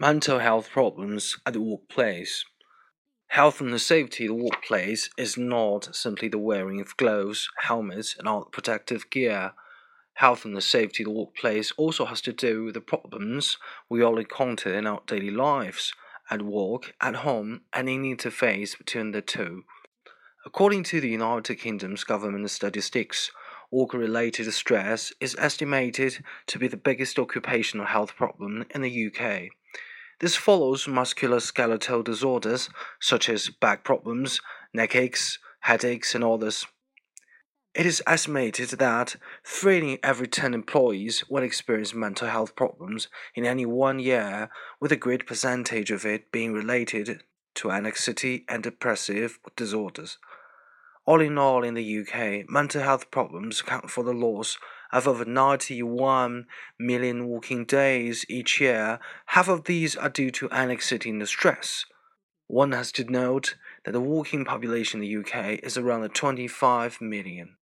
Mental health problems at the workplace. Health and the safety of the workplace is not simply the wearing of gloves, helmets, and other protective gear. Health and the safety of the workplace also has to do with the problems we all encounter in our daily lives, at work, at home, and in interface between the two. According to the United Kingdom's government statistics, work related stress is estimated to be the biggest occupational health problem in the UK. This follows musculoskeletal disorders such as back problems, neck aches, headaches, and others. It is estimated that three in every 10 employees will experience mental health problems in any one year, with a great percentage of it being related to anxiety and depressive disorders. All in all, in the UK, mental health problems account for the loss of over 91 million working days each year. Half of these are due to anxiety and stress. One has to note that the working population in the UK is around 25 million.